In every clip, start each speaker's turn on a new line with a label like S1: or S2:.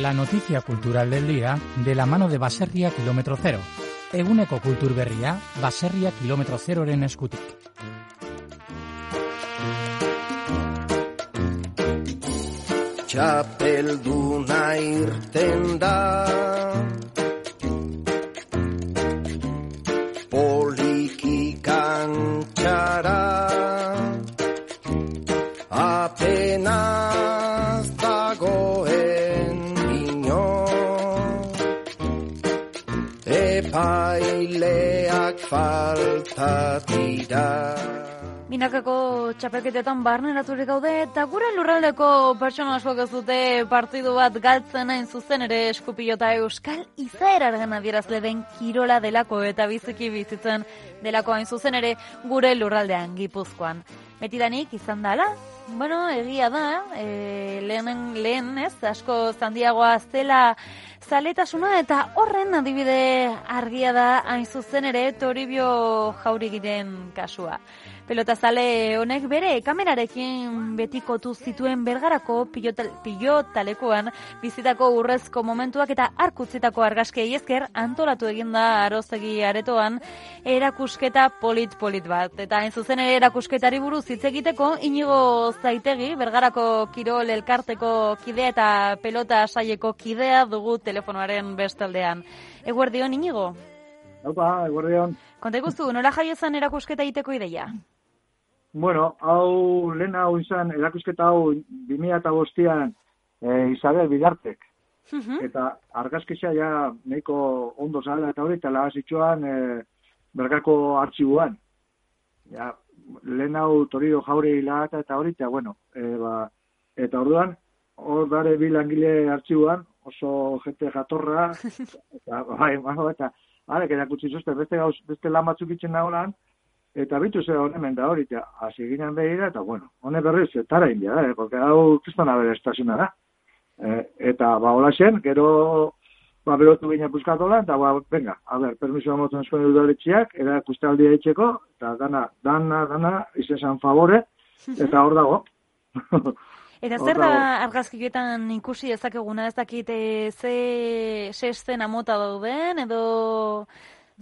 S1: La noticia cultural del día de la mano de Baserria Kilómetro Cero. Eguneko kultur berria, Baserria Kilometro Zeroren eskutik.
S2: Txapelduna irten da Epaileak falta dira
S3: Binakako txapelketetan barneraturik gaude eta gure lurraldeko pertsona askok ez dute partidu bat galtzen hain zuzen ere eskupilota euskal izaeraren adierazle den kirola delako eta biziki bizitzen delako hain zuzen ere gure lurraldean gipuzkoan. Betidanik izan dala, bueno, egia da, e, lehen, lehen ez, asko zandiagoa zela zaletasuna eta horren adibide argia da hain zuzen ere Toribio jaurigiren kasua. Pelotazale honek bere kamerarekin betikotu zituen bergarako pilotal, pilotalekoan bizitako urrezko momentuak eta arkutzitako argazkei esker antolatu eginda arozegi aretoan erakusketa polit-polit bat. Eta hain zuzen ere erakusketari buruz hitz egiteko inigo zaitegi bergarako kirol elkarteko kidea eta pelota saieko kidea dugu telefonoaren bestaldean. Eguerdion inigo?
S4: Opa, eguerdion.
S3: Konta ikustu, nola jaiozan erakusketa egiteko ideia?
S4: Bueno, hau lehen hau izan, erakusketa hau 2005an e, Isabel Bidartek. Eta argazkisa ja nahiko ondo zala eta hori, eta lagazitxoan e, bergako artxibuan. Ja, lehen hau torido jaure hilagata eta hori, eta bueno, e, ba, eta orduan, hor dare bi langile artxibuan, oso jente jatorra, eta bai, bai, eta, arek erakutsi zuzte, beste, gauz, beste lan batzuk itxen nagolan, eta bitu ze honemen da hori, eta hasi ginen behira, eta bueno, hone berriz, etara india da, eh, porque hau kristona bere estasuna da. Eh, eta ba, hola zen, gero, ba, berotu ginen buskatola, eta ba, venga, a ber, permiso amotzen eskone udaletxiak, era kustaldi etxeko, eta dana, dana, dana, izen favore, eta hor dago.
S3: Eta zer da argazkioetan ikusi ezakeguna ez dakit e, ze, ze estena mota dauden, edo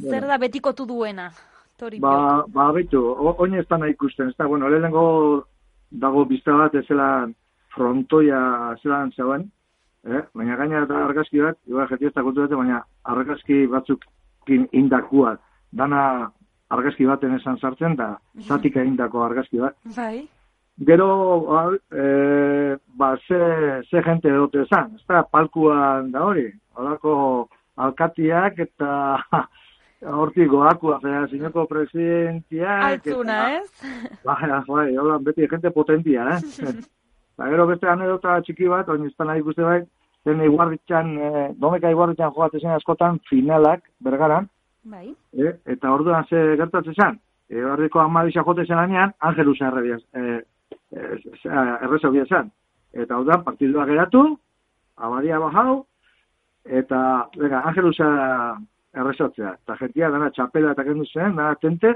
S3: zer da betikotu duena? Tori
S4: ba, ba, betu, oin ez da ikusten, ez da, bueno, lehenengo dago bizta bat ezelan frontoia zelan zeuen, eh? baina gaina eta argazki bat, igual jeti ez da kontu baina argazki batzuk indakua, dana argazki baten esan sartzen, da zatika indako argazki bat.
S3: Bai.
S4: Gero, ba, e, ba ze, ze gente dute esan, ez da, palkuan da hori, horako alkatiak eta hortik goakua, zera, zineko presidentia...
S3: Altzuna, ez?
S4: Bai, bai, hola, beti gente potentia, eh? ba, gero beste anedota txiki bat, oin izan nahi guzti bai, zen iguarritxan, eh, domeka iguarritxan jogatzen askotan finalak, bergaran,
S3: bai.
S4: eh, eta orduan ze gertatzen zen, e, horriko amadisa jote zen anean, Angelusa errebiaz, eh, errezobia zen. Eta orduan, partidua geratu, abadia bajau, eta, venga, Angelusa errezotzea. Eta jentia dana txapela eta kendu zen, dana tente,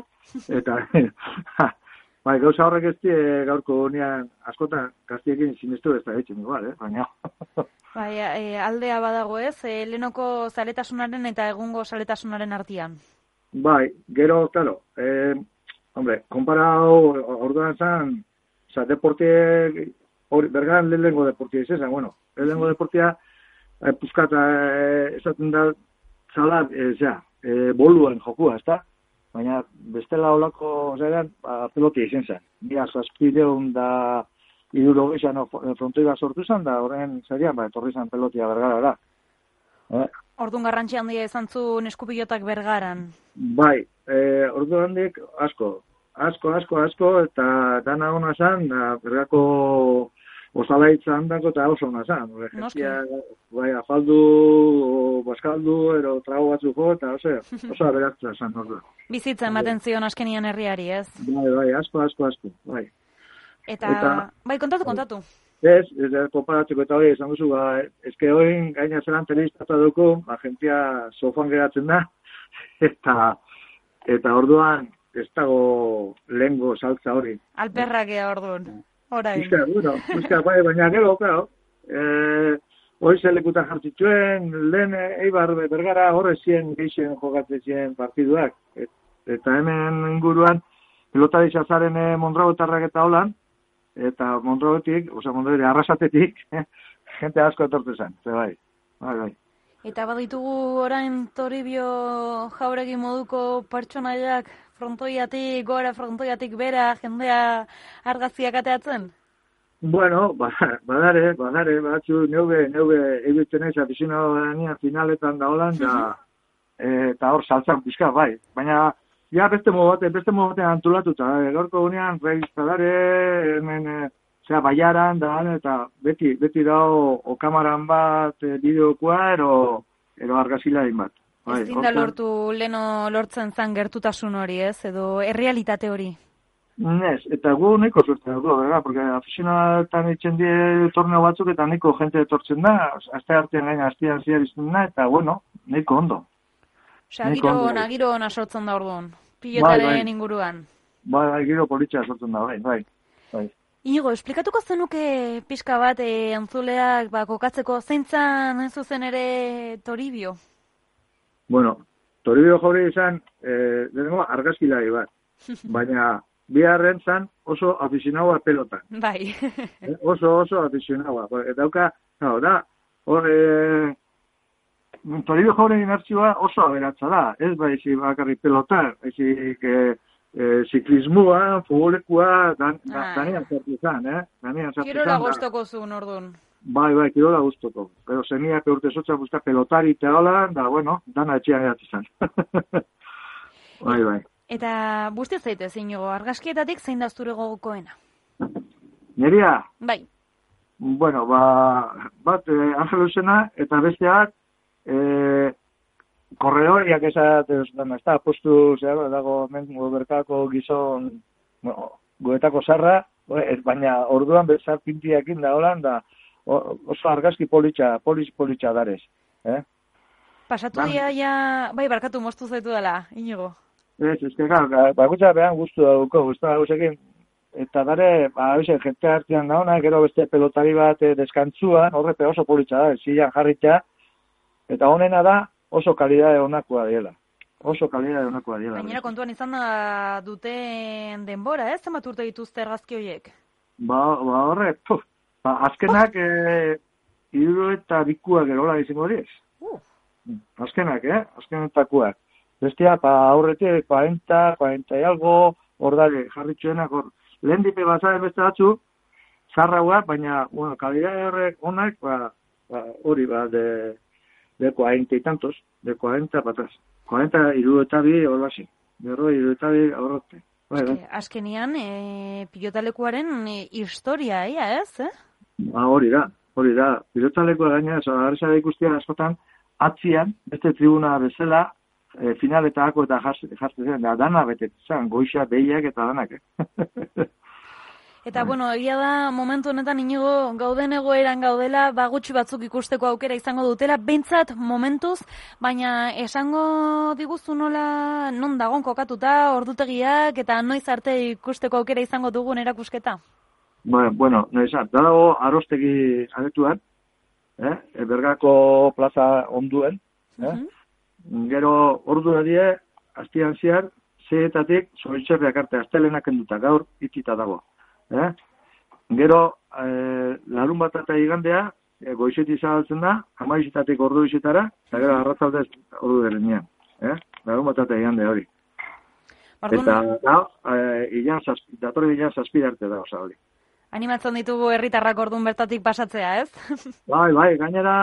S4: eta bai, gauza horrek ez die gaurko honean askotan gaztiekin sinistu ez da etxen igual, eh? baina.
S3: bai, e, aldea badago ez, e, lehenoko zaletasunaren eta egungo zaletasunaren artian.
S4: Bai, gero, claro, eh, hombre, komparau, orduan zan, oza, deporte, hori, bergan lehenengo deportia izan, bueno, lehenengo deportia, eh, puzkata, eh, esaten da, zala, e, zera, e, boluan jokua, ezta? Baina bestela olako zeran, ba, pelotia izan zen. Mila zazpideun da iduro gizan frontoiba sortu zen, da horren zerian, ba, etorri zen pelotia bergara da.
S3: Eh? Orduan garrantzi handia izan zu neskupilotak bergaran.
S4: Bai, e, ordu handik asko, asko, asko, asko, eta dana hona zen, da, bergako osalaitza handako eta oso ona zan. Jentia, bai, afaldu, baskaldu, ero trago batzuk jo, eta ose, oso aberatza zan, orduan.
S3: Bizitza ematen zion askenian herriari, ez?
S4: Bai, bai, asko, asko, asko, bai.
S3: Eta,
S4: Eta-
S3: bai, kontatu, kontatu.
S4: Ez, ez da, konparatzeko eta hori, esan duzu, ba, ezke hoin, gaina zelan telebistatu dugu, ba, jentia sofan geratzen da, eta, eta orduan, ez dago lengo saltza hori.
S3: Alperrak ea orduan. Orain.
S4: Bizka, bueno, bizka, bai, baina gero, claro, eh, hori zelekutan jartituen, lehen eh, Eibar bergara horre zien geixen jokatzen partiduak. Et, eta hemen inguruan, pelotari xazaren eh, Mondragotarrak eta holan, eta Mondragotik, osea, Mondragotik, arrasatetik, jente asko etortzen zen, ze bai, bai, bai.
S3: Eta baditugu orain Toribio jauregi moduko pertsonaiak frontoiatik gora, frontoiatik bera, jendea argaziak ateatzen?
S4: Bueno, ba, badare, badare, batzu, neube, neube, egitzen ez, gania finaletan da holan, da, eh, eta hor saltzan pixka, bai. Baina, ja, beste modu batean, beste modu batean antolatuta, eh, gaurko gunean, revista dare, hemen, eh, zera, baiaran, da, eta beti, beti dao, o kamaran bat, eh, bideokoa, ero, ero argazilain bat. Bai,
S3: Ezin da lortu leno lortzen zan gertutasun hori, ez? Edo errealitate hori.
S4: Ez, eta gu nahiko suerte dugu, bera, porque aficionatan itxen die torneo batzuk eta nahiko jente etortzen da, azte artean gaina aztean zia bizten da, eta bueno, nahiko ondo. Nahiko
S3: giro ona, giro ona sortzen da orduan. Pilotaren
S4: Bai, bai.
S3: inguruan.
S4: Bai, bai, giro politxa sortzen da, bai, bai. bai.
S3: Inigo, esplikatuko zenuke pixka bat e, antzuleak ba, kokatzeko zeintzan zuzen ere Toribio?
S4: Bueno, Toribio jore izan, eh, denengo argazkilari bat, baina biharren zan oso aficionaua pelotan.
S3: Bai.
S4: Eh, oso, oso aficionaua. Eta dauka, no, da, hor, eh, Toribio jauren inertzioa oso aberatza da, ez baizi bakarrik pelotan, baizik eh, eh, ziklismoa, futbolekua, dan, da,
S3: Ah.
S4: danean sartu zan, eh? Danean sartu
S3: Kirola
S4: zan, da.
S3: gostoko zuen orduan.
S4: Bai, bai, kirola guztoko. Pero zeniak urte zotza busca pelotari eta hola, da, bueno, dana etxean geratzen zan. bai, bai.
S3: Eta busti zaitez, inigo, argazkietatik zein da zure gogokoena?
S4: Neria,
S3: Bai,
S4: bueno, ba, bat, eh, Angelusena, eta besteak, eh, korredoriak esaten dut, ez da, postu, zera, dago, men, berkako gizon, bueno, goetako sarra, ez, baina orduan bezar pintiakin da holan, da, oso argazki politxa, polis politxa darez. Eh?
S3: pasatu
S4: Bai.
S3: dia ja... Bai, barkatu moztu zaitu dela, inigo.
S4: Ez, ez gara, bakutza behan guztu dauko, guztu dauzekin, eta dare, ba, hoxe, jente hartian dauna, gero beste pelotari bat eh, deskantzuan, horrepe oso politxa da, zilan jarritxa, eta honena da, oso kalidade onakoa diela. Oso kalidade onakoa diela.
S3: Gainera kontuan izan da duten denbora, ez? Zenbat urte dituzte argazki horiek?
S4: Ba, ba horre, puf, ba, azkenak, eh, iru eta bikua gerola izango diez.
S3: Uh,
S4: Azkenak, eh? Azkenetakoak. Bestia, pa aurretik 40, 40 y algo, hor dare, jarritxuenak, hor, lehen dipe bazaren beste batzu, zarraua, baina, bueno, kalidade horrek onak, ba, ba, hori, ba, de, de 40 y tantos, de 40 pataz. 40 iru eta bi, hor basi. Berro, iru eta bi, horrote. Bai, bai.
S3: e, azkenian, e, pilotalekuaren e, historia, ia, ez? Eh?
S4: Ba, hori da, hori da. Pilotaleko gaina, da ikustia askotan, atzian, beste tribuna bezala, e, finaletako eta jartzen zen, da, dana betetzen zen, goixa, behiak eta danak. eh.
S3: Eta, bueno, egia da, momentu honetan inigo gauden egoeran gaudela, ba, gutxi batzuk ikusteko aukera izango dutela, behintzat momentuz, baina esango diguzu nola, non dagon kokatuta, ordutegiak, eta noiz arte ikusteko aukera izango dugun erakusketa?
S4: Bueno, bueno, da dago arostegi aretuan, eh? E, bergako plaza onduen, eh?
S3: Mhm.
S4: Gero ordu die, astian ziar, zeetatik zoritxerriak arte astelenak enduta gaur itita dago. Eh? Gero eh, larun bat eta igandea, eh, goizeti zabaltzen da, amaizetatik ordu izetara, eta gero arratzaldez ordu derenean. Eh? Larun bat eta igandea hori.
S3: Orduan,
S4: Eta da, eh, ilan zazpi, datorren ilan zazpi arte da, osa hori.
S3: Animatzen ditugu herritarrak ordun bertatik pasatzea, ez?
S4: Bai, bai, gainera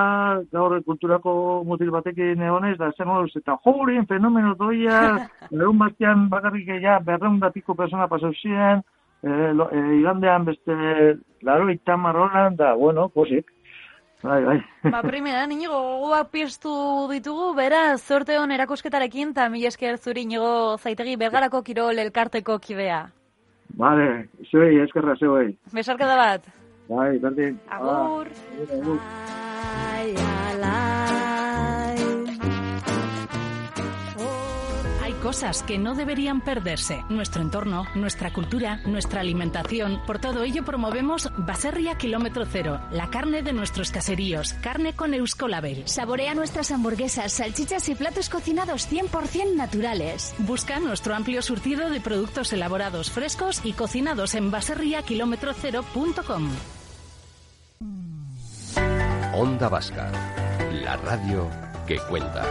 S4: gaur kulturako mutil batekin egonez, da zen moduz, eta jorin fenomeno doia, larun batean bakarrik ja berreun da piko persona pasau ziren, e, e, igandean beste laro horan, da, bueno, posik. Bai, bai.
S3: Ba, primera, inigo, gogoak piztu ditugu, beraz, zorte hon erakusketarekin, eta mila esker zuri inigo zaitegi belgarako kirol elkarteko kidea.
S4: Vale, zuei, eskerra zuei.
S3: Besarkada bat.
S4: Bai, berdin.
S3: Agur.
S4: Agur, agur.
S5: Cosas que no deberían perderse. Nuestro entorno, nuestra cultura, nuestra alimentación. Por todo ello promovemos Baserria Kilómetro Cero, la carne de nuestros caseríos, carne con Euskolabel.
S6: Saborea nuestras hamburguesas, salchichas y platos cocinados 100% naturales.
S5: Busca nuestro amplio surtido de productos elaborados frescos y cocinados en baserriakilometrocero.com.
S7: Onda Vasca, la radio que cuenta.